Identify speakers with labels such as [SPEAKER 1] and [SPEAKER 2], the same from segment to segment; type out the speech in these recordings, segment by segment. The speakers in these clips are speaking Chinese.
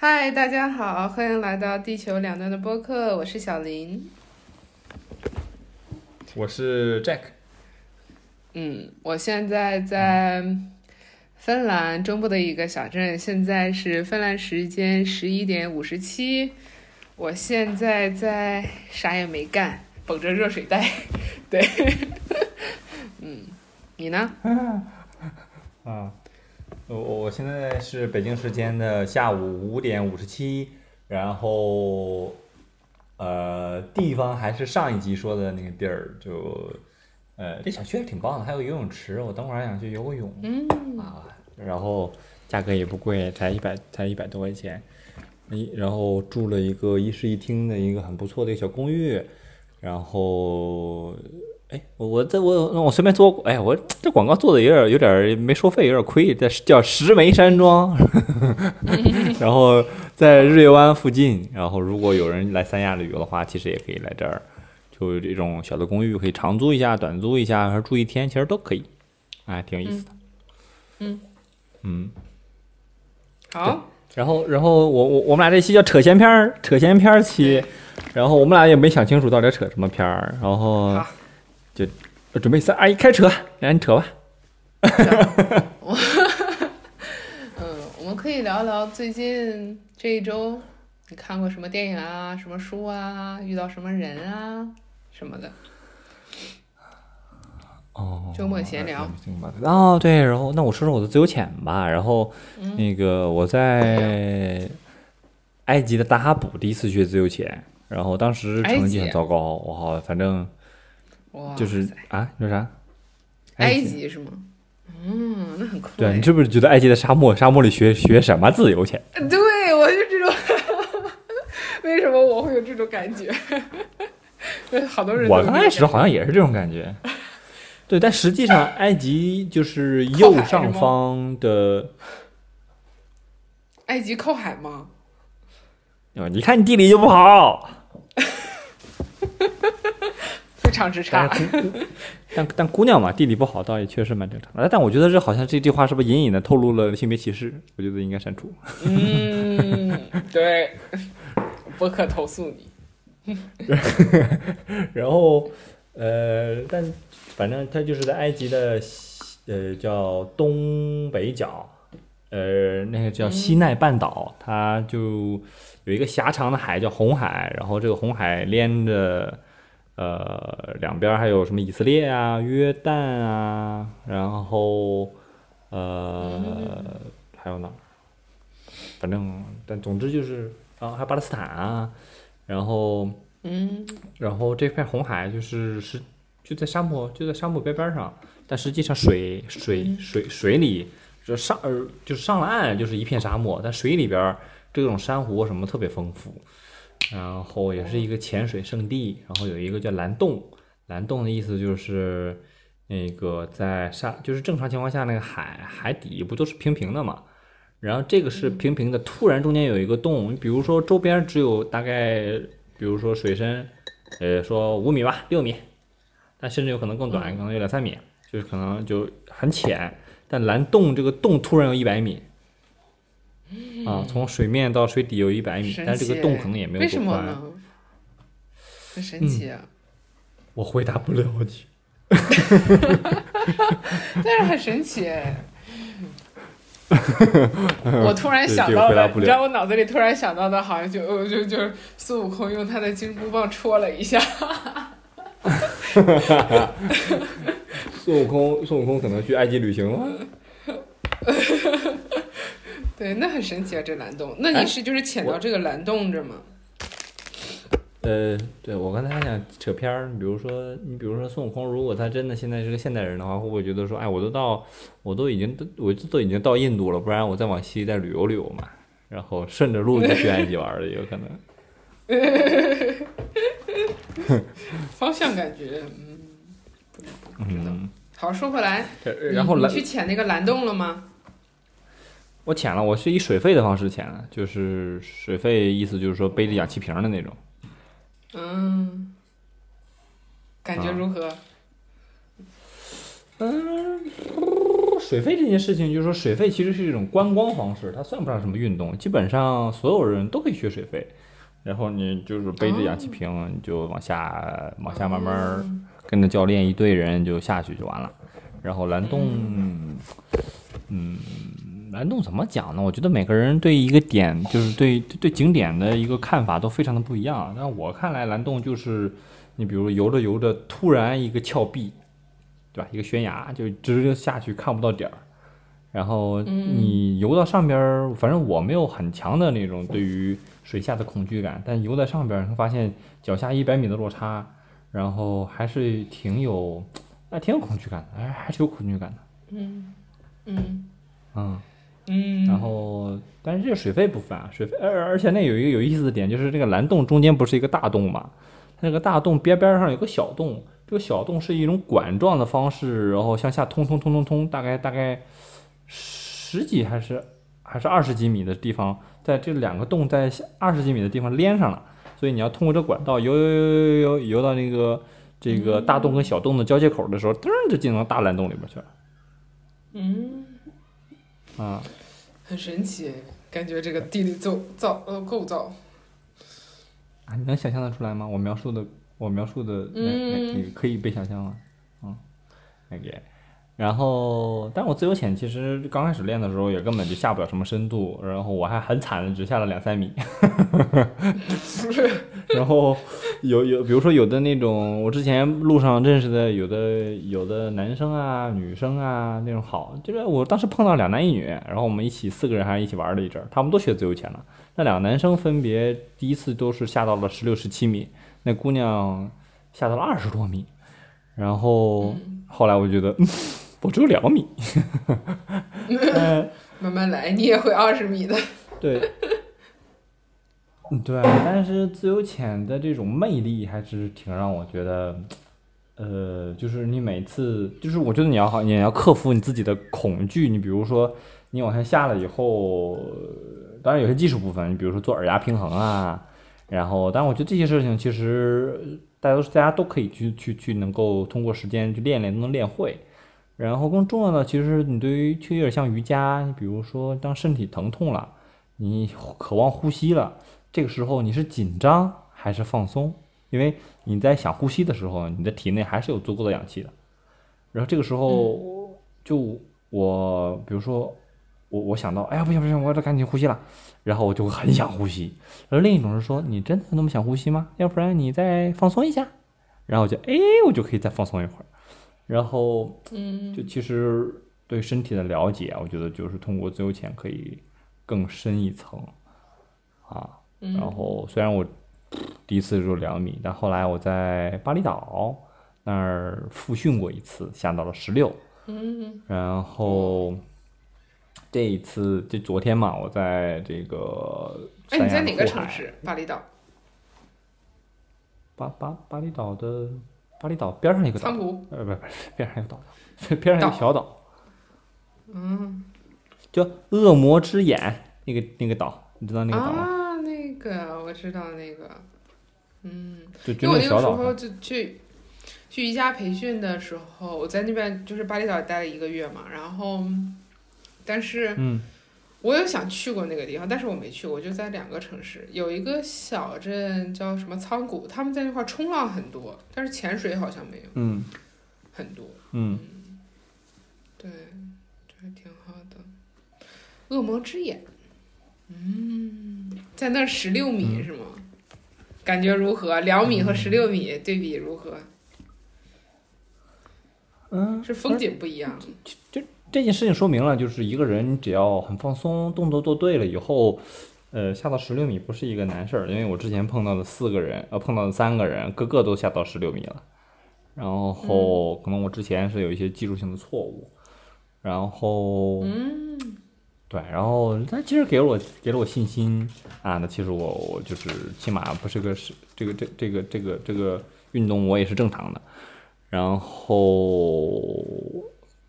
[SPEAKER 1] 嗨，大家好，欢迎来到地球两端的播客，我是小林。
[SPEAKER 2] 我是 Jack。
[SPEAKER 1] 嗯，我现在在芬兰中部的一个小镇，现在是芬兰时间十一点五十七。我现在在啥也没干，捧着热水袋。对，嗯，你呢？
[SPEAKER 2] 啊，我我现在是北京时间的下午五点五十七，然后呃，地方还是上一集说的那个地儿，就呃，这小区还挺棒的，还有游泳池，我等会儿还想去游个泳。
[SPEAKER 1] 嗯
[SPEAKER 2] 啊，然后价格也不贵，才一百才一百多块钱，一然后住了一个一室一厅的一个很不错的一个小公寓，然后。哎，我我这我我随便做，哎，我这广告做的有点有点没收费，有点亏。这叫石梅山庄，然后在日月湾附近。然后如果有人来三亚旅游的话，其实也可以来这儿，就这种小的公寓，可以长租一下、短租一下，还是住一天，其实都可以，哎，挺有意思的。
[SPEAKER 1] 嗯
[SPEAKER 2] 嗯，
[SPEAKER 1] 好，
[SPEAKER 2] 然后然后我我我们俩这期叫扯闲篇儿，扯闲篇儿期，然后我们俩也没想清楚到底扯什么片儿，然后
[SPEAKER 1] 好
[SPEAKER 2] 就准备三二一开扯，来你扯吧。
[SPEAKER 1] 我，嗯，我们可以聊聊最近这一周你看过什么电影啊、什么书啊、遇到什么人啊什么的。
[SPEAKER 2] 哦，
[SPEAKER 1] 周末闲聊。
[SPEAKER 2] 哦，对，然后那我说说我的自由潜吧。然后
[SPEAKER 1] 嗯
[SPEAKER 2] 那个我在埃及的大哈卜第一次学自由潜，然后当时成绩很糟糕，我好反正
[SPEAKER 1] 哇，
[SPEAKER 2] 就是啊，你说啥？
[SPEAKER 1] 埃及是吗？嗯，那很酷
[SPEAKER 2] 对，
[SPEAKER 1] 哎
[SPEAKER 2] 你是不是觉得埃及的沙漠沙漠里学学什么自由潜？
[SPEAKER 1] 对，我就这种，为什么我会有这种感觉？对，好多人
[SPEAKER 2] 我刚开始好像也是这种感觉。对，但实际上埃及就是右上方的，
[SPEAKER 1] 埃及靠海吗？
[SPEAKER 2] 哦你看你地理就不好。
[SPEAKER 1] 非常之差
[SPEAKER 2] 但。但但姑娘嘛，地理不好倒也确实蛮正常的。但我觉得这好像这句话是不是隐隐的透露了性别歧视？我觉得应该删除。
[SPEAKER 1] 嗯，对，博客投诉你。
[SPEAKER 2] 然后呃，但反正他就是在埃及的西呃叫东北角，呃那个叫西奈半岛，它就有一个狭长的海叫红海，然后这个红海连着。呃，两边还有什么以色列啊、约旦啊，然后呃，还有哪儿？反正但总之就是啊，还有巴勒斯坦啊，然后
[SPEAKER 1] 嗯，
[SPEAKER 2] 然后这片红海就是是就在沙漠就在沙漠边边上，但实际上水水水水里就上呃就是上了岸就是一片沙漠，但水里边这种珊瑚什么特别丰富，然后也是一个潜水圣地，然后有一个叫蓝洞，蓝洞的意思就是那个在沙就是正常情况下那个海海底不都是平平的嘛，然后这个是平平的，突然中间有一个洞，比如说周边只有大概，比如说水深，呃，说五米吧，六米，但甚至有可能更短，可能有两三米，就是可能就很浅。但蓝洞这个洞突然有一百米，啊，从水面到水底有一百米，但是这个洞可能也没有
[SPEAKER 1] 为
[SPEAKER 2] 多宽。
[SPEAKER 1] 什么呢？很神奇啊！
[SPEAKER 2] 我回答不了你。
[SPEAKER 1] 但是很神奇哎。我突然想到了，
[SPEAKER 2] 这个回答不了
[SPEAKER 1] 你知道我脑子里突然想到的，好像就呃就就是孙悟空用他的金箍棒戳了一下。
[SPEAKER 2] 孙悟空，孙悟空可能去埃及旅行了。
[SPEAKER 1] 对，那很神奇啊，这蓝洞。那你是就是潜到这个蓝洞这吗？
[SPEAKER 2] 呃，对我刚才还想扯片儿，你比如说，你比如说孙悟空，如果他真的现在是个现代人的话，会不会觉得说，哎，我都到，我都已经都，我都已经到印度了，不然我再往西再旅游旅游嘛，然后顺着路就去埃及玩儿了，有可能。
[SPEAKER 1] 方向感觉，嗯，不不不知道。
[SPEAKER 2] 嗯，
[SPEAKER 1] 好，说回来，
[SPEAKER 2] 然后
[SPEAKER 1] 你，去潜那个蓝洞了吗？
[SPEAKER 2] 我潜了，我是以水肺的方式潜的，就是水肺意思就是说背着氧气瓶儿的那种。
[SPEAKER 1] 嗯，感觉
[SPEAKER 2] 啊
[SPEAKER 1] 如何？
[SPEAKER 2] 嗯，水费这件事情，就是说水费其实是一种观光方式，它算不上什么运动。基本上所有人都可以学水费，然后你就是背着氧气瓶，你就往下往下慢慢跟着教练一队人就下去就完了。然后蓝洞，嗯，蓝洞怎么讲呢？我觉得每个人对一个点，就是对对景点的一个看法都非常的不一样。但我看来，蓝洞就是你比如游着游着，突然一个峭壁。对吧？一个悬崖就直接下去看不到点儿，然后你游到上边儿，反正我没有很强的那种对于水下的恐惧感，但游在上边儿，发现脚下一百米的落差，然后还是挺有，哎，挺有恐惧感的，哎，还是有恐惧感的。
[SPEAKER 1] 嗯嗯
[SPEAKER 2] 嗯
[SPEAKER 1] 嗯，
[SPEAKER 2] 然后但是这个水费不分啊，水费，而而且那有一个有意思的点，就是这个蓝洞中间不是一个大洞嘛，它那个大洞边边上有个小洞。这个小洞是一种管状的方式，然后向下通通通通通，大概大概十几还是还是二十几米的地方，在这两个洞在二十几米的地方连上了，所以你要通过这管道游游游游游游到那个这个大洞跟小洞的交接口的时候，噔就进到大蓝洞里边去了。
[SPEAKER 1] 嗯，
[SPEAKER 2] 啊，
[SPEAKER 1] 很神奇，感觉这个地理构造呃构造
[SPEAKER 2] 啊，你能想象得出来吗？我描述的。我描述的那那那个可以被想象吗？嗯那个。然后，但我自由潜其实刚开始练的时候也根本就下不了什么深度，然后我还很惨的只下了两三米。然后有有，比如说有的那种我之前路上认识的有的有的男生啊、女生啊那种好，就是我当时碰到两男一女，然后我们一起四个人还是一起玩了一阵儿，他们都学自由潜了。那两个男生分别第一次都是下到了十六、十七米。那姑娘下到了二十多米，然后后来我觉得我只有两米，
[SPEAKER 1] 慢慢来，你也会二十米的。
[SPEAKER 2] 对，对，但是自由潜的这种魅力还是挺让我觉得，呃，就是你每次，就是我觉得你要好，你要克服你自己的恐惧。你比如说，你往下下了以后，当然有些技术部分，你比如说做耳压平衡啊。然后，但我觉得这些事情其实大家都大家都可以去去去能够通过时间去练练都能练会。然后更重要的，其实你对于就有点像瑜伽，你比如说当身体疼痛了，你渴望呼吸了，这个时候你是紧张还是放松？因为你在想呼吸的时候，你的体内还是有足够的氧气的。然后这个时候，就我比如说我我想到，哎呀不行不行，我得赶紧呼吸了。然后我就会很想呼吸，而另一种是说，你真的那么想呼吸吗？要不然你再放松一下，然后我就哎，我就可以再放松一会儿。然后，
[SPEAKER 1] 嗯，
[SPEAKER 2] 就其实对身体的了解，我觉得就是通过自由潜可以更深一层啊。然后虽然我第一次入两米，但后来我在巴厘岛那儿复训过一次，下到了十六。
[SPEAKER 1] 嗯，
[SPEAKER 2] 然后。这一次就昨天嘛，我在这个。
[SPEAKER 1] 哎，你在哪个城市？巴厘岛。
[SPEAKER 2] 巴巴巴厘岛的巴厘岛边上一个岛。呃，不不是，边上一个岛，边上一个小岛。
[SPEAKER 1] 嗯。
[SPEAKER 2] 就恶魔之眼，那个那个岛，你知道那个岛吗？
[SPEAKER 1] 个我知道那个。嗯。
[SPEAKER 2] 就就那小岛。
[SPEAKER 1] 我那个时候就去去瑜伽培训的时候，我在那边就是巴厘岛待了一个月嘛，然后。但是，
[SPEAKER 2] 嗯，
[SPEAKER 1] 我有想去过那个地方，但是我没去我，就在两个城市，有一个小镇叫什么仓谷，他们在那块冲浪很多，但是潜水好像没有，
[SPEAKER 2] 嗯，
[SPEAKER 1] 很多，
[SPEAKER 2] 嗯，
[SPEAKER 1] 对，这还挺好的。恶魔之眼，嗯，在那十六米是吗？感觉如何？两米和十六米对比如何？
[SPEAKER 2] 嗯，
[SPEAKER 1] 是风景不一样。
[SPEAKER 2] 就。这件事情说明了，就是一个人只要很放松，动作做对了以后，呃，下到十六米不是一个难事儿。因为我之前碰到的四个人，呃，碰到的三个人，个个都下到十六米了。然后可能我之前是有一些技术性的错误，然后，
[SPEAKER 1] 嗯，
[SPEAKER 2] 对，然后他其实给了我给了我信心啊。那其实我我就是起码不是个是这个这这个这个这个运动我也是正常的，然后。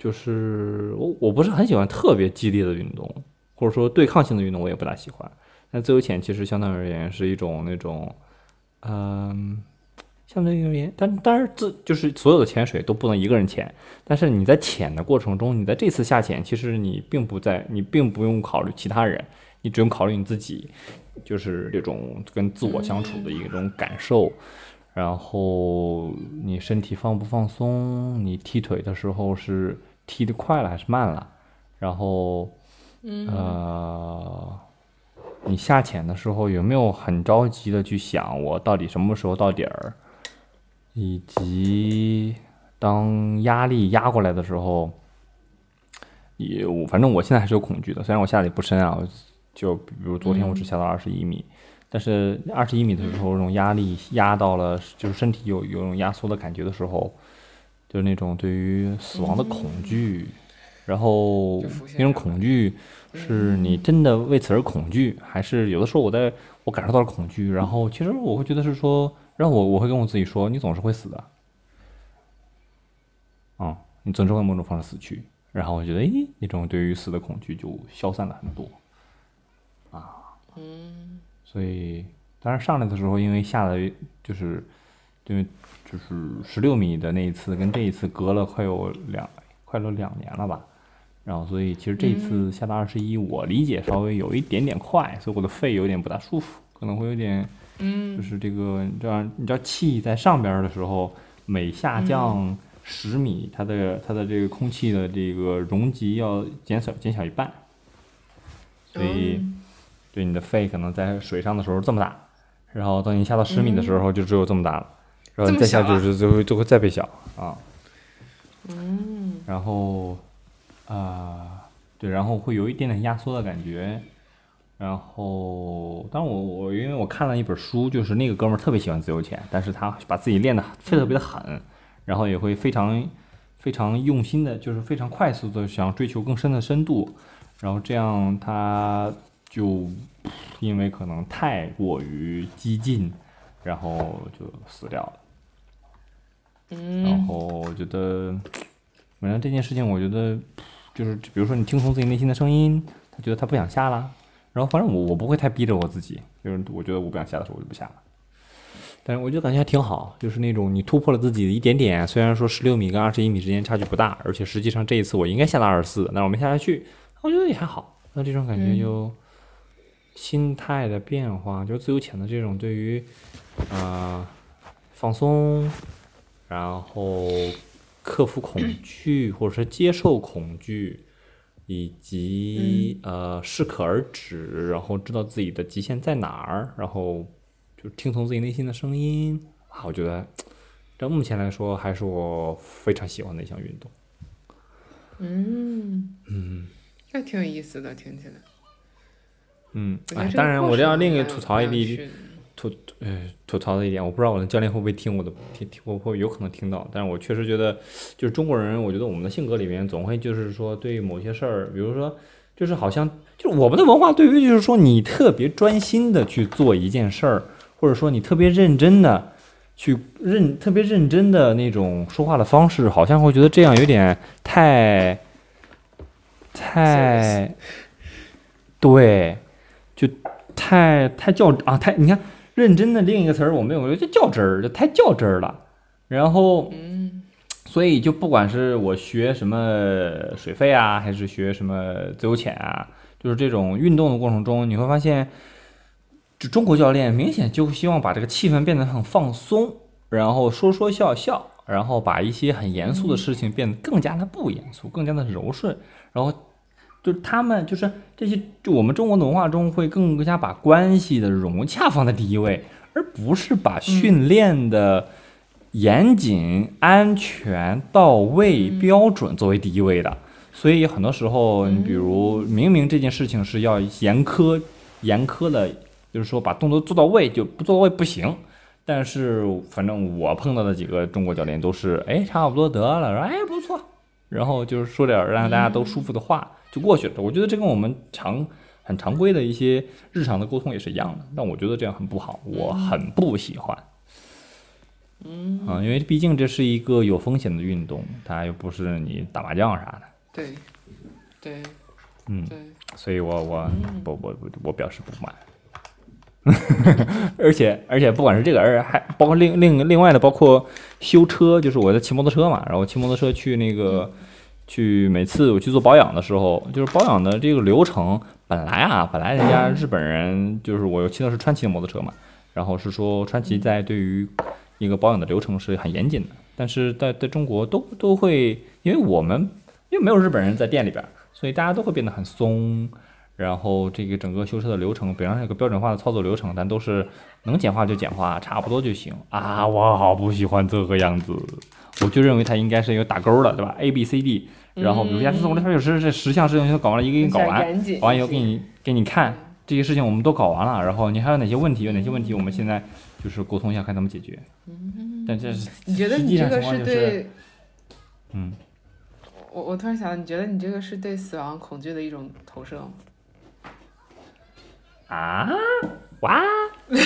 [SPEAKER 2] 就是我我不是很喜欢特别激烈的运动，或者说对抗性的运动，我也不大喜欢。那自由潜其实相对而言是一种那种，嗯，相对而言，但当然自就是所有的潜水都不能一个人潜，但是你在潜的过程中，你在这次下潜，其实你并不在，你并不用考虑其他人，你只用考虑你自己，就是这种跟自我相处的一种感受。然后你身体放不放松？你踢腿的时候是踢得快了还是慢了？然后，呃，你下潜的时候有没有很着急的去想我到底什么时候到底儿？以及当压力压过来的时候，也我反正我现在还是有恐惧的。虽然我下的也不深啊，就比如昨天我只下到二十一米，但是二十一米的时候，那种压力压到了，就是身体有有种压缩的感觉的时候，就是那种对于死亡的恐惧，然后那种恐惧是你真的为此而恐惧，还是有的时候我在我感受到了恐惧，然后其实我会觉得是说。然后我我会跟我自己说，你总是会死的，嗯，你总是会某种方式死去。然后我觉得，诶，那种对于死的恐惧就消散了很多，啊，
[SPEAKER 1] 嗯，
[SPEAKER 2] 所以当然上来的时候，因为下的就是，因为就是十六米的那一次跟这一次隔了快有两快了两年了吧，然后所以其实这一次下到二十一，我理解稍微有一点点快，所以我的肺有点不大舒服，可能会有点。
[SPEAKER 1] 嗯，
[SPEAKER 2] 就是这个，你知道，你知道气在上边的时候，每下降十米，它的它的这个空气的这个容积要减少减小一半，所以对你的肺可能在水上的时候这么大，然后等你下到十米的时候就只有这么大了，然后再下就是就会就会再变小啊。
[SPEAKER 1] 嗯，
[SPEAKER 2] 然后啊，对，然后会有一点点压缩的感觉。然后，当我我因为我看了一本书，就是那个哥们儿特别喜欢自由潜，但是他把自己练得特别的狠，然后也会非常非常用心的，就是非常快速的想追求更深的深度，然后这样他就因为可能太过于激进，然后就死掉了。
[SPEAKER 1] 嗯，
[SPEAKER 2] 然后我觉得，反正这件事情，我觉得就是比如说你听从自己内心的声音，他觉得他不想下了。然后反正我我不会太逼着我自己，就是我觉得我不想下的时候我就不下了。但是我就感觉还挺好，就是那种你突破了自己的一点点，虽然说十六米跟二十一米之间差距不大，而且实际上这一次我应该下到二十四，但我没下下去，我觉得也还好。那这种感觉就心态的变化，就自由潜的这种对于啊放松，然后克服恐惧或者说接受恐惧。以及呃适可而止，然后知道自己的极限在哪儿，然后就听从自己内心的声音啊，我觉得这目前来说还是我非常喜欢的一项运动。
[SPEAKER 1] 嗯
[SPEAKER 2] 嗯，
[SPEAKER 1] 那挺有意思的，听起来。
[SPEAKER 2] 嗯，哎，当然我这样另一个吐槽一点。吐呃吐槽的一点，我不知道我的教练会不会听我的听听，我会有可能听到，但是我确实觉得，就是中国人，我觉得我们的性格里面总会就是说对某些事儿，比如说就是好像就是我们的文化对于就是说你特别专心的去做一件事儿，或者说你特别认真的去认特别认真的那种说话的方式，好像会觉得这样有点太太对，就太太较啊太你看。认真的另一个词儿我没有，就较真儿，就太较真儿了。然后，
[SPEAKER 1] 嗯，
[SPEAKER 2] 所以就不管是我学什么水肺啊，还是学什么自由潜啊，就是这种运动的过程中，你会发现，就中国教练明显就希望把这个气氛变得很放松，然后说说笑笑，然后把一些很严肃的事情变得更加的不严肃，更加的柔顺，然后。就他们，就是这些，就我们中国的文化中会更加把关系的融洽放在第一位，而不是把训练的严谨、安全、到位、标准作为第一位的。所以很多时候，你比如明明这件事情是要严苛、严苛的，就是说把动作做到位，就不做到位不行。但是反正我碰到的几个中国教练都是，哎，差不多得了，说哎不错，然后就是说点让大家都舒服的话。就过去了。我觉得这跟我们常很常规的一些日常的沟通也是一样的。但我觉得这样很不好，我很不喜欢。
[SPEAKER 1] 嗯
[SPEAKER 2] 啊，因为毕竟这是一个有风险的运动，它又不是你打麻将啥的。
[SPEAKER 1] 对，对，
[SPEAKER 2] 嗯，
[SPEAKER 1] 对，
[SPEAKER 2] 所以我我我我我我表示不满。而且而且不管是这个，而还包括另另另外的，包括修车，就是我在骑摩托车嘛，然后骑摩托车去那个去每次我去做保养的时候，就是保养的这个流程，本来啊，本来人家日本人就是我骑的是川崎的摩托车嘛，然后是说川崎在对于一个保养的流程是很严谨的，但是在在中国都都会，因为我们因为没有日本人在店里边，所以大家都会变得很松。然后这个整个修车的流程，比方说有个标准化的操作流程，但都是能简化就简化，差不多就行啊！我好不喜欢这个样子，我就认为它应该是一个打勾的，对吧？A B C D，然后比如下次我这边有时这十项事情都搞完了，一个一个搞完，搞完以后给你给你看这些事情我们都搞完了，然后你还有哪些问题？有哪些问题？我们现在就是沟通一下，看怎么解决。嗯但这是
[SPEAKER 1] 你觉得你这个是对？
[SPEAKER 2] 嗯，
[SPEAKER 1] 我我突然想到，你觉得你这个是对死亡恐惧的一种投射吗？
[SPEAKER 2] 啊！哇！哎，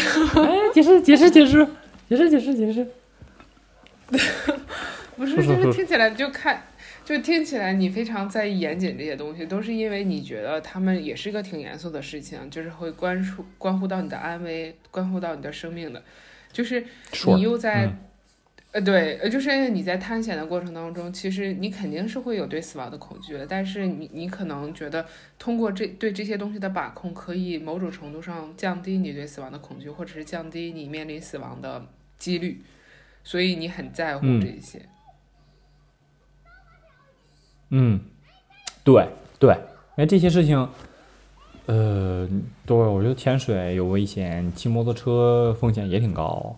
[SPEAKER 2] 解释解释解释解释解释解释。
[SPEAKER 1] 不是，就是听起来就看，就听起来你非常在意严谨这些东西，都是因为你觉得他们也是一个挺严肃的事情，就是会关注关乎到你的安危，关乎到你的生命的，就是你又在。呃，对，呃，就是你在探险的过程当中，其实你肯定是会有对死亡的恐惧的，但是你你可能觉得通过这对这些东西的把控，可以某种程度上降低你对死亡的恐惧，或者是降低你面临死亡的几率，所以你很在乎这些。
[SPEAKER 2] 嗯，对对，因为这些事情，呃，对我觉得潜水有危险，骑摩托车风险也挺高。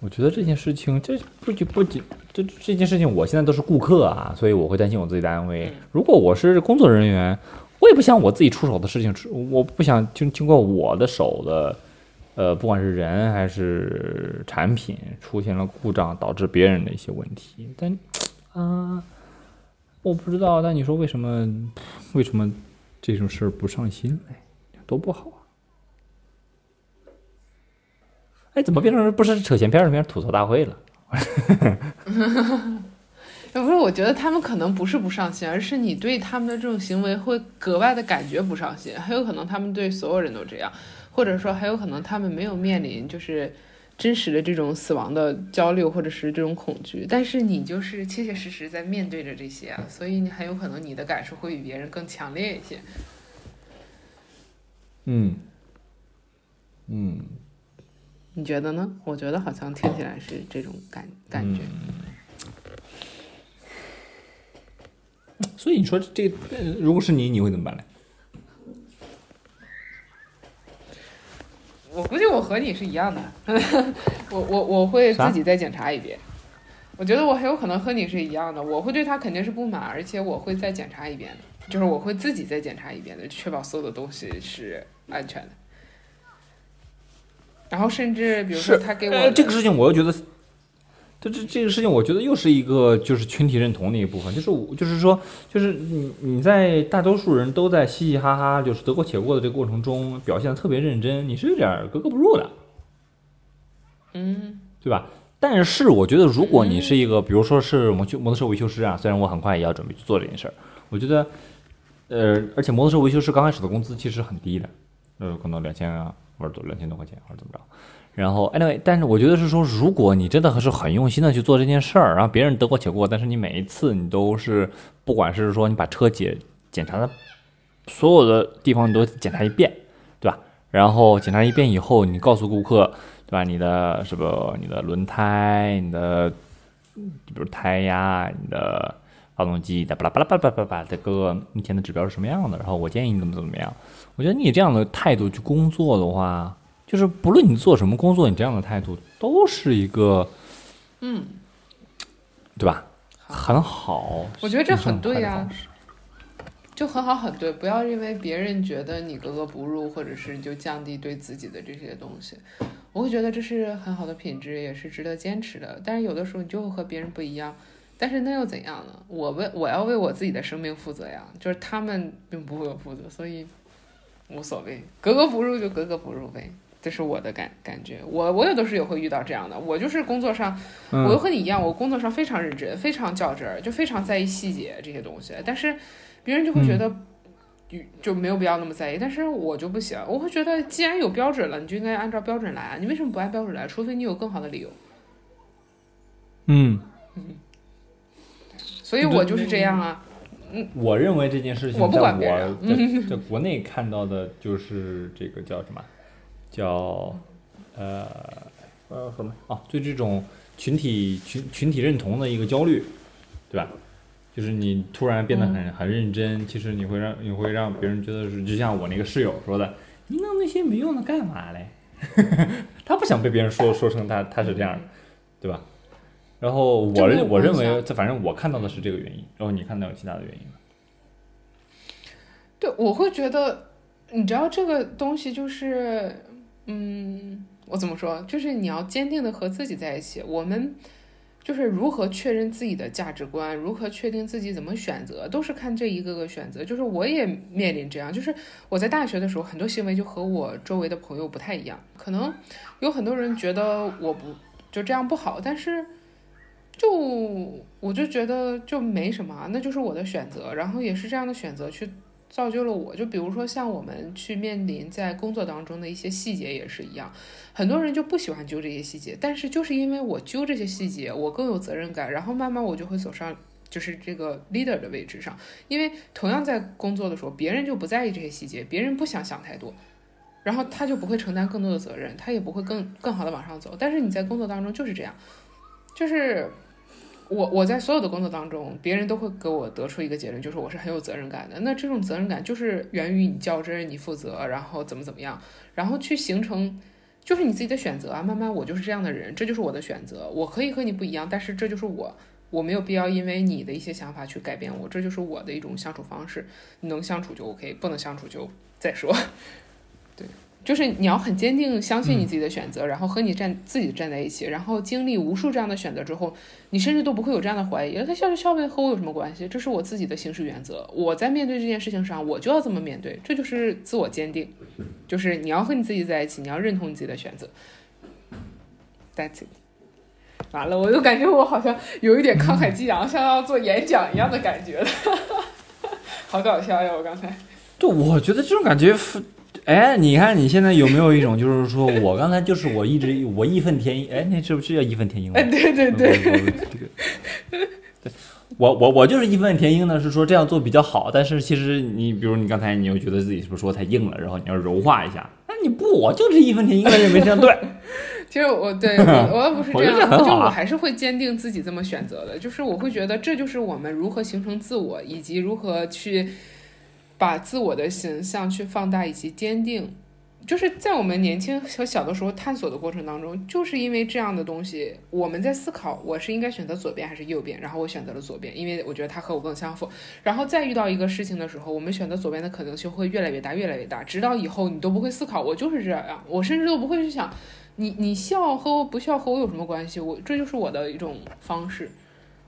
[SPEAKER 2] 我觉得这件事情，这不仅不仅这这件事情，我现在都是顾客啊，所以我会担心我自己的安危。如果我是工作人员，我也不想我自己出手的事情，我不想经经过我的手的，呃，不管是人还是产品出现了故障，导致别人的一些问题。但啊，我不知道。但你说为什么为什么这种事儿不上心？哎，多不好啊。哎，怎么变成不是扯闲篇儿，变成吐槽大会了？
[SPEAKER 1] 不是，我觉得他们可能不是不上心，而是你对他们的这种行为会格外的感觉不上心。很有可能他们对所有人都这样，或者说很有可能他们没有面临就是真实的这种死亡的焦虑或者是这种恐惧，但是你就是切切实实在面对着这些啊，所以你很有可能你的感受会比别人更强烈一些。
[SPEAKER 2] 嗯，嗯。
[SPEAKER 1] 你觉得呢？我觉得好像听起来是这种感感觉。
[SPEAKER 2] 所以你说这，如果是你，你会怎么办呢？
[SPEAKER 1] 我估计我和你是一样的，我我我会自己再检查一遍。我觉得我很有可能和你是一样的，我会对他肯定是不满，而且我会再检查一遍的，就是我会自己再检查一遍的，确保所有的东西是安全的。然后甚至比如说他给我
[SPEAKER 2] 这个事情，我又觉得，这这这个事情，我觉得又是一个就是群体认同的一部分，就是我就是说，就是你你在大多数人都在嘻嘻哈哈，就是得过且过的这个过程中表现的特别认真，你是有点格格不入的，
[SPEAKER 1] 嗯，
[SPEAKER 2] 对吧？但是我觉得，如果你是一个，比如说是摩摩托车维修师啊，虽然我很快也要准备去做这件事儿，我觉得，呃，而且摩托车维修师刚开始的工资其实很低的，呃，可能两千啊。或者多两千多块钱，或者怎么着，然后 anyway，但是我觉得是说，如果你真的是很用心的去做这件事儿，然后别人得过且过，但是你每一次你都是，不管是说你把车检检查的所有的地方你都检查一遍，对吧？然后检查一遍以后，你告诉顾客，对吧？你的什么？你的轮胎，你的比如胎压，你的发动机的巴拉巴拉巴拉巴拉巴拉这个目前的指标是什么样的？然后我建议你怎么怎么样。我觉得你这样的态度去工作的话，就是不论你做什么工作，你这样的态度都是一个，
[SPEAKER 1] 嗯，
[SPEAKER 2] 对吧？很好，
[SPEAKER 1] 我觉得这很对呀，就很好，很对。不要因为别人觉得你格格不入，或者是就降低对自己的这些东西。我会觉得这是很好的品质，也是值得坚持的。但是有的时候你就会和别人不一样，但是那又怎样呢？我为我要为我自己的生命负责呀，就是他们并不为我负责，所以。无所谓，格格不入就格格不入呗，这是我的感感觉。我我有的时候也会遇到这样的，我就是工作上，我又和你一样，我工作上非常认真，非常较真儿，就非常在意细节这些东西。但是别人就会觉得，就就没有必要那么在意。但是我就不行，我会觉得既然有标准了，你就应该按照标准来啊！你为什么不按标准来？除非你有更好的理由。
[SPEAKER 2] 嗯，
[SPEAKER 1] 所以我就是这样啊。
[SPEAKER 2] 我认为这件事情，
[SPEAKER 1] 我不
[SPEAKER 2] 在
[SPEAKER 1] 管别人
[SPEAKER 2] 在国内看到的就是这个叫什么，叫呃呃什么哦，就这种群体群群体认同的一个焦虑，对吧？就是你突然变得很很认真，其实你会让你会让别人觉得是，就像我那个室友说的，你弄那些没用的干嘛嘞？他不想被别人说说成他他是这样的，对吧？然后我认我认为，这反正我看到的是这个原因，然后你看到有其他的原因吗？
[SPEAKER 1] 对，我会觉得，你知道这个东西就是，嗯，我怎么说？就是你要坚定的和自己在一起。我们就是如何确认自己的价值观，如何确定自己怎么选择，都是看这一个个选择。就是我也面临这样，就是我在大学的时候，很多行为就和我周围的朋友不太一样。可能有很多人觉得我不就这样不好，但是。就我就觉得就没什么，那就是我的选择，然后也是这样的选择去造就了我。就比如说像我们去面临在工作当中的一些细节也是一样，很多人就不喜欢揪这些细节，但是就是因为我揪这些细节，我更有责任感，然后慢慢我就会走上就是这个 leader 的位置上。因为同样在工作的时候，别人就不在意这些细节，别人不想想太多。然后他就不会承担更多的责任，他也不会更更好的往上走。但是你在工作当中就是这样，就是我我在所有的工作当中，别人都会给我得出一个结论，就是我是很有责任感的。那这种责任感就是源于你较真，你负责，然后怎么怎么样，然后去形成，就是你自己的选择啊。慢慢我就是这样的人，这就是我的选择。我可以和你不一样，但是这就是我，我没有必要因为你的一些想法去改变我，这就是我的一种相处方式。你能相处就 OK，不能相处就再说。对，就是你要很坚定相信你自己的选择，然后和你站自己站在一起，然后经历无数这样的选择之后，你甚至都不会有这样的怀疑，他笑就笑呗，和我有什么关系？这是我自己的行事原则，我在面对这件事情上，我就要这么面对，这就是自我坚定，就是你要和你自己在一起，你要认同你自己的选择。That's it。完了，我就感觉我好像有一点慷慨激昂，像要做演讲一样的感觉了，好搞笑呀！我刚才。
[SPEAKER 2] 对，我觉得这种感觉，哎，你看你现在有没有一种，就是说我刚才就是我一直我义愤填膺，哎，那是不是叫义愤填膺吗？
[SPEAKER 1] 哎，对对对，
[SPEAKER 2] 我我这个，对，我我我就是义愤填膺呢，是说这样做比较好，但是其实你比如你刚才你又觉得自己是不是说太硬了，然后你要柔化一下，那你不，我就是义愤填膺的认为这样 对。
[SPEAKER 1] 其实我对我我要不是这样，就我还是会坚定自己这么选择的。就是我会觉得这就是我们如何形成自我，以及如何去把自我的形象去放大以及坚定。就是在我们年轻和小的时候探索的过程当中，就是因为这样的东西，我们在思考我是应该选择左边还是右边，然后我选择了左边，因为我觉得它和我更相符。然后再遇到一个事情的时候，我们选择左边的可能性会越来越大，越来越大，直到以后你都不会思考，我就是这样，我甚至都不会去想。你你笑和我不笑和我有什么关系？我这就是我的一种方式，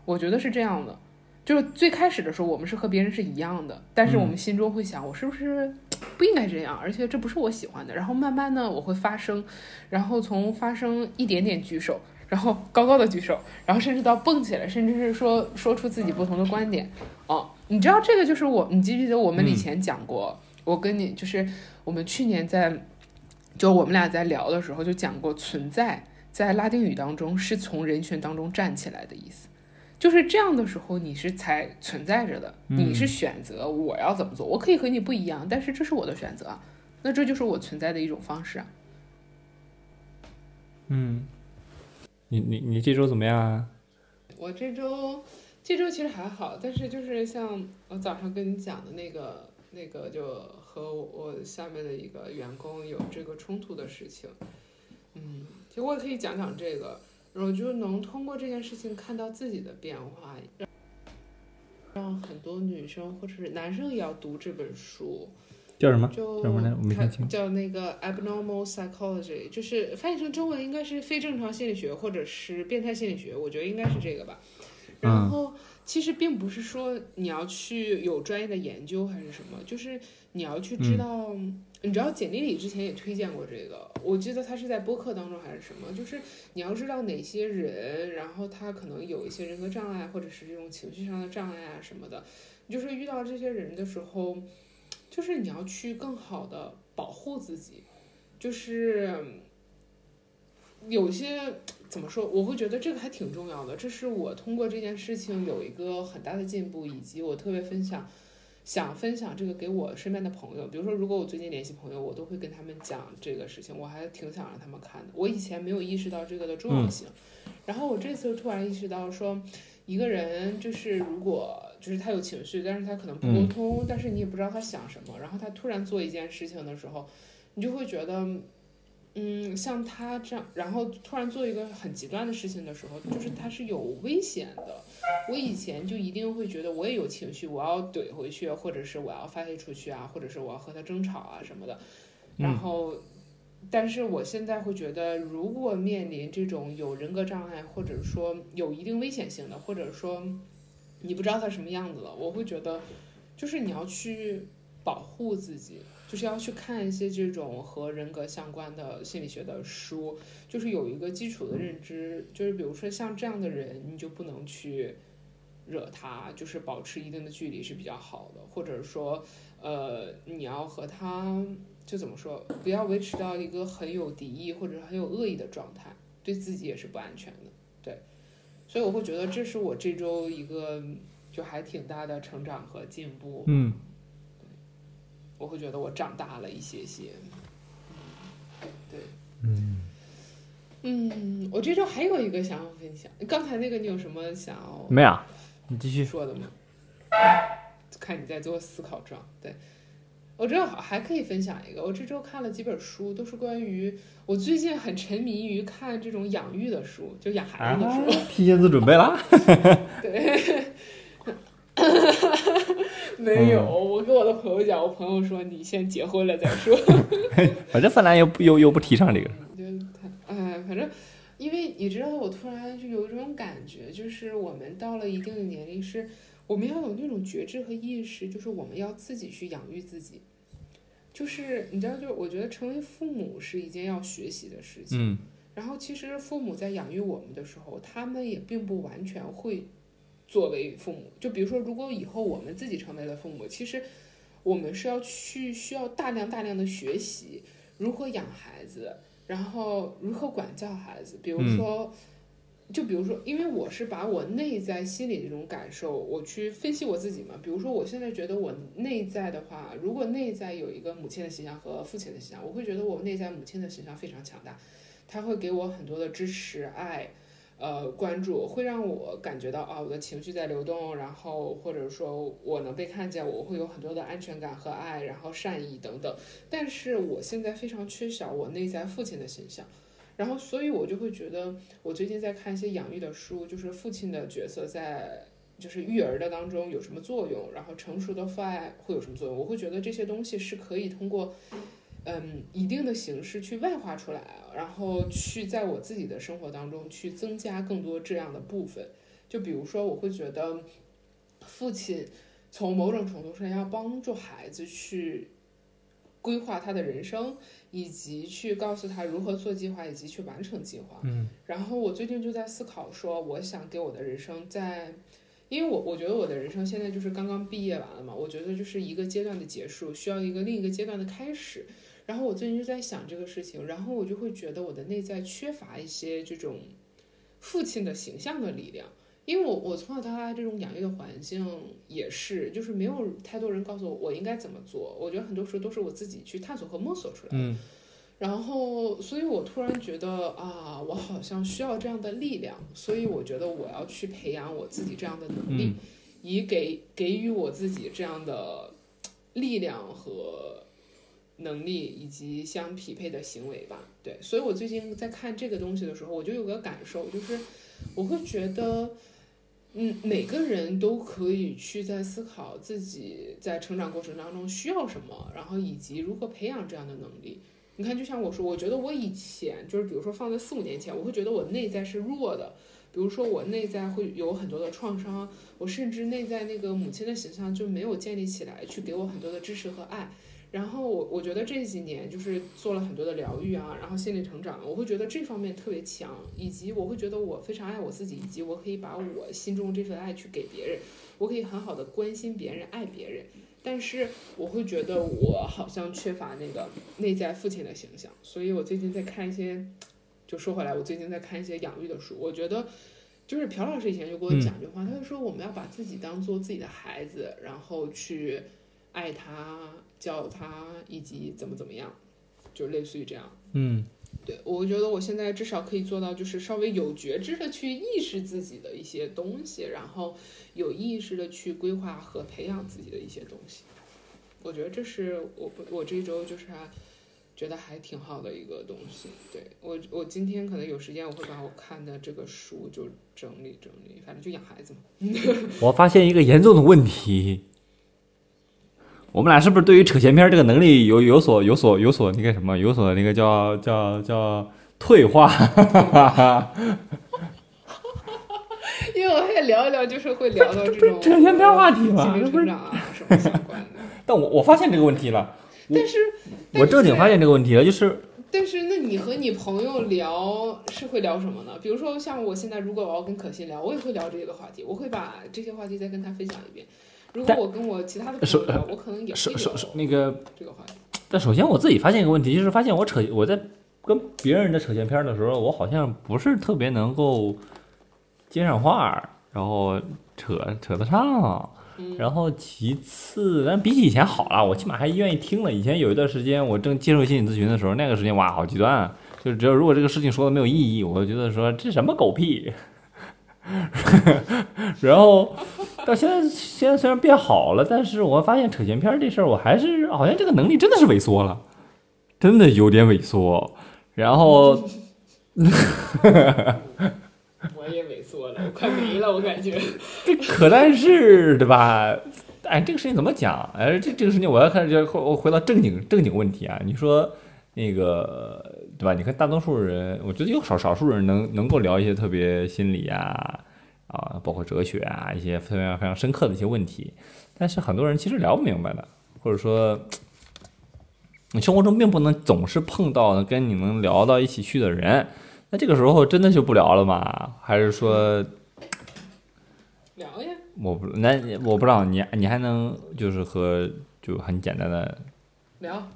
[SPEAKER 1] 我觉得是这样的。就是最开始的时候，我们是和别人是一样的，但是我们心中会想，我是不是不应该这样？而且这不是我喜欢的。然后慢慢呢，我会发声，然后从发声一点点举手，然后高高的举手，然后甚至到蹦起来，甚至是说说出自己不同的观点。哦，你知道这个就是我，你记不记得我们以前讲过？我跟你就是我们去年在。就我们俩在聊的时候就讲过，存在在拉丁语当中是从人群当中站起来的意思，就是这样的时候你是才存在着的，你是选择我要怎么做，我可以和你不一样，但是这是我的选择，那这就是我存在的一种方式啊。
[SPEAKER 2] 嗯，你你你这周怎么样啊？
[SPEAKER 1] 我这周这周其实还好，但是就是像我早上跟你讲的那个那个，就和我下面的一个员工有这个冲突的事情，嗯，其实我也可以讲讲这个，然后就能通过这件事情看到自己的变化，让让很多女生或者是男生也要读这本书。
[SPEAKER 2] 叫什么？
[SPEAKER 1] 就
[SPEAKER 2] 叫什么来？我没
[SPEAKER 1] 它
[SPEAKER 2] 听清。
[SPEAKER 1] 叫那个 abnormal psychology，就是翻译成中文应该是非正常心理学或者是变态心理学，我觉得应该是这个吧。然
[SPEAKER 2] 嗯
[SPEAKER 1] 后其实并不是说你要去有专业的研究还是什么，就是你要去
[SPEAKER 2] 嗯
[SPEAKER 1] 知道，你知道简历里之前也推荐过这个，我记得他是在播客当中还是什么，就是你要知道哪些人，然后他可能有一些人格障碍或者是这种情绪上的障碍啊什么的，就是遇到这些人的时候。就是你要去更好的保护自己，就是有些怎么说，我会觉得这个还挺重要的。这是我通过这件事情有一个很大的进步，以及我特别分享。想分享这个给我身边的朋友，比如说，如果我最近联系朋友，我都会跟他们讲这个事情，我还挺想让他们看的。我以前没有意识到这个的重要性，然后我这次突然意识到，说一个人就是如果就是他有情绪，但是他可能不沟通，但是你也不知道他想什么，然后他突然做一件事情的时候，你就会觉得。嗯，像他这样，然后突然做一个很极端的事情的时候，就是他是有危险的。我以前就一定会觉得我也有情绪，我要怼回去，或者是我要发泄出去啊，或者是我要和他争吵啊什么的。然后，但是我现在会觉得，如果面临这种有人格障碍，或者说有一定危险性的，或者说你不知道他什么样子了，我会觉得，就是你要去保护自己。就是要去看一些这种和人格相关的心理学的书，就是有一个基础的认知。就是比如说像这样的人，你就不能去惹他，就是保持一定的距离是比较好的。或者说，呃，你要和他就怎么说，不要维持到一个很有敌意或者很有恶意的状态，对自己也是不安全的。对，所以我会觉得这是我这周一个就还挺大的成长和进步。
[SPEAKER 2] 嗯。
[SPEAKER 1] 我会觉得我长大了一些些，对，
[SPEAKER 2] 嗯，
[SPEAKER 1] 嗯，我这周还有一个想要分享，刚才那个你有什么想要？
[SPEAKER 2] 没有，你继续
[SPEAKER 1] 说的吗？看你在做思考状，对我这还可以分享一个，我这周看了几本书，都是关于我最近很沉迷于看这种养育的书，就养孩子的书，
[SPEAKER 2] 提前做准备了，
[SPEAKER 1] 对。没有，我跟我的朋友讲，我朋友说你先结婚了再说。
[SPEAKER 2] 反正芬兰又又又不提倡这个。
[SPEAKER 1] 就他，哎，反正，因为你知道，我突然就有一种感觉，就是我们到了一定的年龄，是我们要有那种觉知和意识，就是我们要自己去养育自己。就是你知道，就是我觉得成为父母是一件要学习的事情。
[SPEAKER 2] 嗯。
[SPEAKER 1] 然后，其实父母在养育我们的时候，他们也并不完全会。作为父母，就比如说，如果以后我们自己成为了父母，其实我们是要去需要大量大量的学习如何养孩子，然后如何管教孩子。比如说，就比如说，因为我是把我内在心里这种感受，我去分析我自己嘛。比如说，我现在觉得我内在的话，如果内在有一个母亲的形象和父亲的形象，我会觉得我内在母亲的形象非常强大，他会给我很多的支持爱。呃，关注会让我感觉到啊，我的情绪在流动，然后或者说我能被看见，我会有很多的安全感和爱，然后善意等等。但是我现在非常缺少我内在父亲的形象，然后所以我就会觉得，我最近在看一些养育的书，就是父亲的角色在就是育儿的当中有什么作用，然后成熟的父爱会有什么作用，我会觉得这些东西是可以通过。嗯，一定的形式去外化出来，然后去在我自己的生活当中去增加更多这样的部分。就比如说，我会觉得父亲从某种程度上要帮助孩子去规划他的人生，以及去告诉他如何做计划，以及去完成计划。
[SPEAKER 2] 嗯。
[SPEAKER 1] 然后我最近就在思考说，我想给我的人生在，因为我我觉得我的人生现在就是刚刚毕业完了嘛，我觉得就是一个阶段的结束，需要一个另一个阶段的开始。然后我最近就在想这个事情，然后我就会觉得我的内在缺乏一些这种父亲的形象的力量，因为我我从小到大这种养育的环境也是，就是没有太多人告诉我我应该怎么做，我觉得很多时候都是我自己去探索和摸索出来
[SPEAKER 2] 的。
[SPEAKER 1] 然后，所以我突然觉得啊，我好像需要这样的力量，所以我觉得我要去培养我自己这样的能力，以给给予我自己这样的力量和。能力以及相匹配的行为吧，对，所以我最近在看这个东西的时候，我就有个感受，就是我会觉得，嗯，每个人都可以去在思考自己在成长过程当中需要什么，然后以及如何培养这样的能力。你看，就像我说，我觉得我以前就是，比如说放在四五年前，我会觉得我内在是弱的，比如说我内在会有很多的创伤，我甚至内在那个母亲的形象就没有建立起来，去给我很多的支持和爱。然后我我觉得这几年就是做了很多的疗愈啊，然后心理成长，我会觉得这方面特别强，以及我会觉得我非常爱我自己，以及我可以把我心中这份爱去给别人，我可以很好的关心别人，爱别人。但是我会觉得我好像缺乏那个内在父亲的形象，所以我最近在看一些，就说回来，我最近在看一些养育的书，我觉得。就是朴老师以前就给我讲这句话，他就说我们要把自己当做自己的孩子，然后去爱他、教他，以及怎么怎么样，就类似于这样。
[SPEAKER 2] 嗯，
[SPEAKER 1] 对，我觉得我现在至少可以做到，就是稍微有觉知的去意识自己的一些东西，然后有意识的去规划和培养自己的一些东西。我觉得这是我我这一周就是。觉得还挺好的一个东西，对我，我今天可能有时间，我会把我看的这个书就整理整理，反正就养孩子嘛。
[SPEAKER 2] 我发现一个严重的问题，我们俩是不是对于扯闲篇这个能力有有所有所有所那个什么，有所那个叫叫叫退化？
[SPEAKER 1] 因为我还聊一聊，就是会聊到这种
[SPEAKER 2] 扯闲篇话题嘛，
[SPEAKER 1] 成长啊什么相关的。
[SPEAKER 2] 但我我发现这个问题了。
[SPEAKER 1] 但是，
[SPEAKER 2] 我正经发现这个问题了，就是。
[SPEAKER 1] 但是，那你和你朋友聊是会聊什么呢？比如说，像我现在，如果我要跟可心聊，我也会聊这个话题，我会把这些话题再跟他分享一遍。如果我跟我其他的朋友聊，我可能也会聊
[SPEAKER 2] 那个
[SPEAKER 1] 这个话题。
[SPEAKER 2] 但首先，我自己发现一个问题，就是发现我扯我在跟别人的扯闲篇的时候，我好像不是特别能够接上话，然后扯扯得上。然后其次，但比起以前好了，我起码还愿意听了。以前有一段时间，我正接受心理咨询的时候，那个时间哇，好极端。就是只要如果这个事情说的没有意义，我就觉得说这什么狗屁。然后 到现在，现在虽然变好了，但是我发现扯闲篇这事儿，我还是好像这个能力真的是萎缩了，真的有点萎缩。然后。
[SPEAKER 1] 我也萎缩了，我快没了，我感觉。
[SPEAKER 2] 这可但是对吧？哎，这个事情怎么讲？哎，这这个事情我要看，就回回到正经正经问题啊。你说那个对吧？你看大多数人，我觉得有少少数人能能够聊一些特别心理啊啊，包括哲学啊一些非常非常深刻的一些问题，但是很多人其实聊不明白的，或者说你生活中并不能总是碰到跟你能聊到一起去的人。那这个时候真的就不聊了吗？还是说
[SPEAKER 1] 聊呀？
[SPEAKER 2] 我不，那我不知道你，你还能就是和就很简单的
[SPEAKER 1] 聊，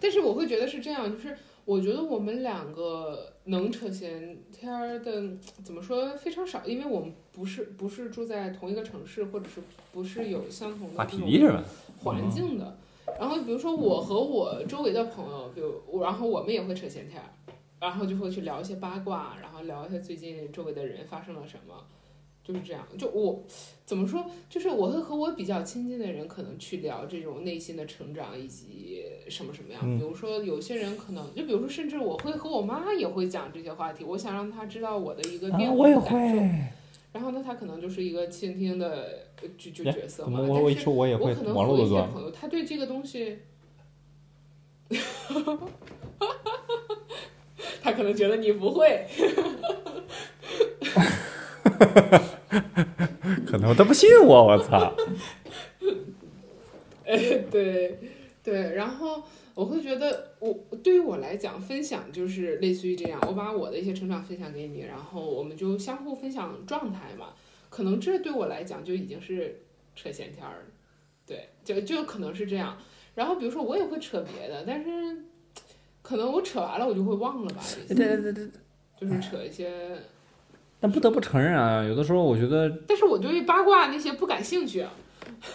[SPEAKER 1] 但是我会觉得是这样，就是我觉得我们两个能扯闲天儿的，怎么说非常少，因为我们不是不是住在同一个城市，或者是不是有相同的这种环境的。然后比如说我和我周围的朋友，比如，然后我们也会扯闲天儿。然后就会去聊一些八卦，然后聊一下最近周围的人发生了什么，就是这样。就我怎么说，就是我会和我比较亲近的人可能去聊这种内心的成长以及什么什么样。比如说有些人可能，就比如说甚至我会和我妈也会讲这些话题，我想让她知道我的一个变化感受。然后呢，他可能就是一个倾听的就就角色嘛。
[SPEAKER 2] 我我说我也会。
[SPEAKER 1] 我可能和一些朋友，他对这个东西。他可能觉得你不会，
[SPEAKER 2] 可能他不信我，我操！
[SPEAKER 1] 哎，对对，然后我会觉得，我对于我来讲，分享就是类似于这样，我把我的一些成长分享给你，然后我们就相互分享状态嘛。可能这对我来讲就已经是扯闲天儿，对，就就可能是这样。然后比如说我也会扯别的，但是。可能我扯完了，我就会忘了吧。
[SPEAKER 2] 对对对对，
[SPEAKER 1] 就是扯一些。
[SPEAKER 2] 但不得不承认啊，有的时候我觉得。
[SPEAKER 1] 但是我对于八卦那些不感兴趣。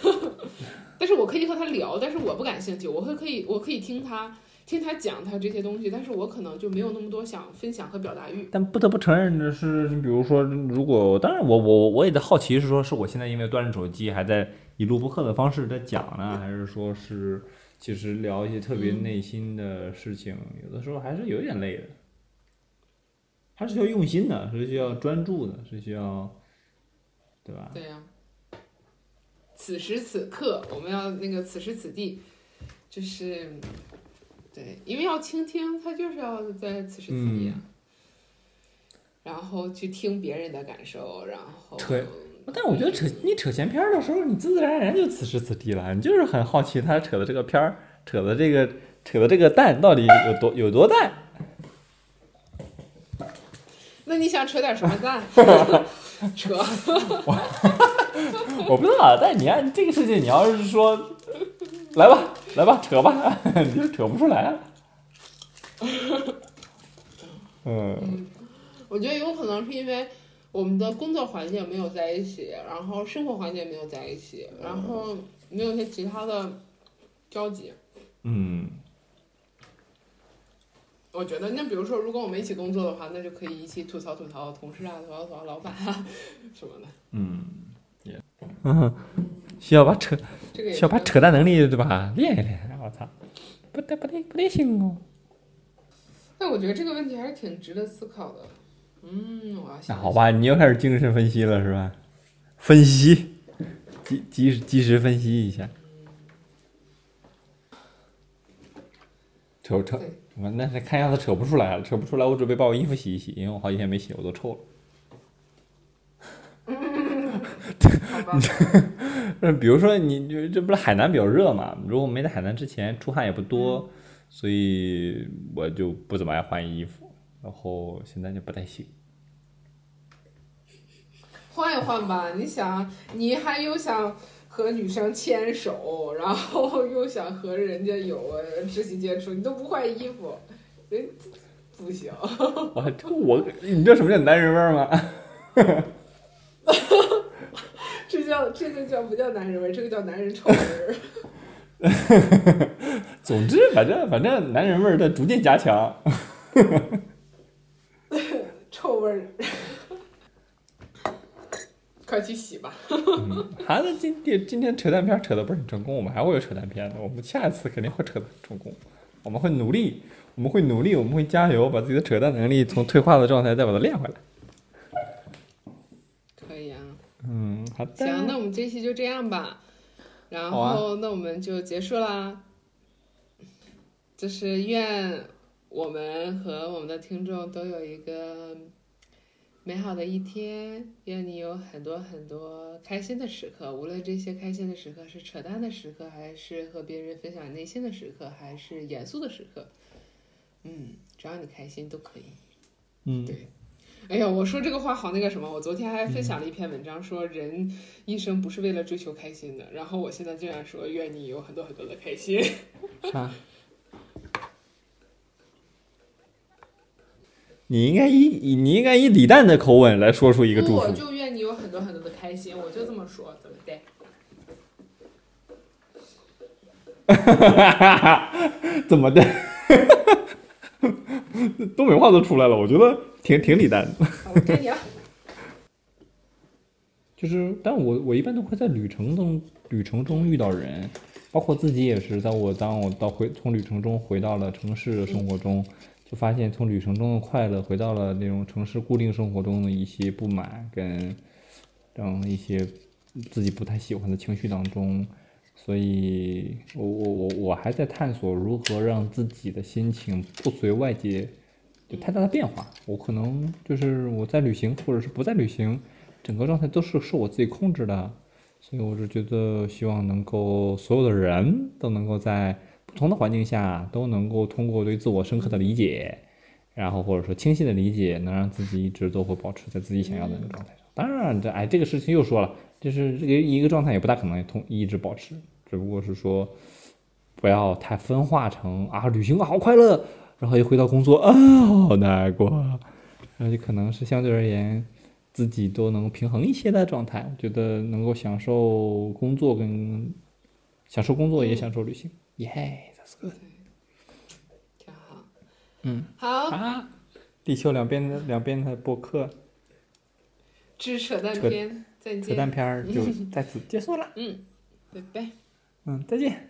[SPEAKER 1] 但是我可以和他聊，但是我不感兴趣。我会可以，我可以听他听他讲他这些东西，但是我可能就没有那么多想分享和表达欲。
[SPEAKER 2] 但不得不承认的是，你比如说，如果当然我我我也在好奇，是说是我现在因为端着手机还在以录播课的方式在讲呢，还是说是？其实聊一些特别内心的事情，有的时候还是有点累的，还是需要用心的，是需要专注的，是需要，对吧？
[SPEAKER 1] 对呀。此时此刻，我们要那个此时此地，就是，对，因为要倾听，他就是要在此时此地啊。然后去听别人的感受，然后。
[SPEAKER 2] 但我觉得扯你扯闲篇儿的时候，你自自然然就此时此地了。你就是很好奇他扯的这个片儿，扯的这个扯的这个蛋到底有多有多淡。
[SPEAKER 1] 那你想扯点什么蛋？扯。
[SPEAKER 2] 我不知道，但你按这个事情，你要是说来吧，来吧，扯吧，你就扯不出来。嗯，
[SPEAKER 1] 我觉得有可能是因为我们的工作环境没有在一起，然后生活环境没有在一起，然后没有一些其他的交集。
[SPEAKER 2] 嗯，
[SPEAKER 1] 我觉得，那比如说，如果我们一起工作的话，那就可以一起吐槽吐槽同事啊，吐槽吐槽老板啊什么的。
[SPEAKER 2] 嗯，也，嗯，需要把扯，
[SPEAKER 1] 这个
[SPEAKER 2] 需要把扯淡能力对吧练一练。我操，不得不得不得行哦。
[SPEAKER 1] 但我觉得这个问题还是挺值得思考的。嗯，我要
[SPEAKER 2] 那
[SPEAKER 1] 想
[SPEAKER 2] 好吧，你又开始精神分析了是吧？分析，及及时及时分析一下。扯扯
[SPEAKER 1] 对，
[SPEAKER 2] 我那是看样子扯不出来了，扯不出来，我准备把我衣服洗一洗，因为我好几天没洗，我都臭了。
[SPEAKER 1] 好吧，
[SPEAKER 2] 呃，比如说你这这不是海南比较热嘛？如果没在海南之前出汗也不多，所以我就不怎么爱换衣服，然后现在就不太行。
[SPEAKER 1] 换一换吧。你想，你还有想和女生牵手，然后又想和人家有呃肢体接触，你都不换衣服，人不行。
[SPEAKER 2] 我这我，你知道什么叫男人味儿吗？
[SPEAKER 1] 这叫这个叫不叫男人味儿，这个叫男人臭味儿。
[SPEAKER 2] 总之，反正反正男人味儿在逐渐加强。
[SPEAKER 1] 臭味儿。快去洗吧。
[SPEAKER 2] 孩子今天今天扯淡片扯的不是很成功，我们还会有扯淡片的，我们下一次肯定会扯的很成功。我们会努力，我们会努力，我们会加油，把自己的扯淡能力从退化的状态再把它练回来。
[SPEAKER 1] 可以啊。
[SPEAKER 2] 嗯，好的。
[SPEAKER 1] 行，那我们这期就这样吧。然后，那我们就结束啦。就是愿我们和我们的听众都有一个美好的一天，愿你有很多很多开心的时刻，无论这些开心的时刻是扯淡的时刻，还是和别人分享内心的时刻，还是严肃的时刻，嗯，只要你开心都可以。
[SPEAKER 2] 嗯，
[SPEAKER 1] 对哎呀，我说这个话好那个什么，我昨天还分享了一篇文章，说人一生不是为了追求开心的。然后我现在这样说，愿你有很多很多的开心。
[SPEAKER 2] 啥？你应该以你应该以李诞的口吻来说出一个祝福
[SPEAKER 1] 我
[SPEAKER 2] 福。
[SPEAKER 1] 就愿你有很多很多的开心，我就这么说，怎么的？
[SPEAKER 2] 怎么的？东北话都出来了，我觉得挺挺李诞的。
[SPEAKER 1] 好我该你了。
[SPEAKER 2] 就是，但我我一般都会在旅程中旅程中遇到人，包括自己也是，在我当我到回从旅程中回到了城市的生活中，就发现从旅程中的快乐回到了那种城市固定生活中的一些不满跟这样一些自己不太喜欢的情绪当中，所以我我我我还在探索如何让自己的心情不随外界就太大的变化。我可能就是我在旅行或者是不在旅行。整个状态都是受我自己控制的，所以我是觉得希望能够所有的人都能够在不同的环境下都能够通过对自我深刻的理解，然后或者说清晰的理解，能让自己一直都会保持在自己想要的那个状态上。当然，这哎这个事情又说了，就是这个一个状态也不大可能同一直保持，只不过是说不要太分化成啊旅行好快乐，然后一回到工作啊好难过，然后就可能是相对而言。自己都能平衡一些的状态，觉得能够享受工作跟享受工作也享受旅行，耶、yeah,，that's good。
[SPEAKER 1] 挺好。
[SPEAKER 2] 嗯，
[SPEAKER 1] 好，
[SPEAKER 2] 啊，地球两边的两边的博客
[SPEAKER 1] 只扯淡
[SPEAKER 2] 扯
[SPEAKER 1] 篇，再
[SPEAKER 2] 扯
[SPEAKER 1] 见。
[SPEAKER 2] 淡片就 在此结束了。
[SPEAKER 1] 嗯，拜拜。
[SPEAKER 2] 嗯，再见。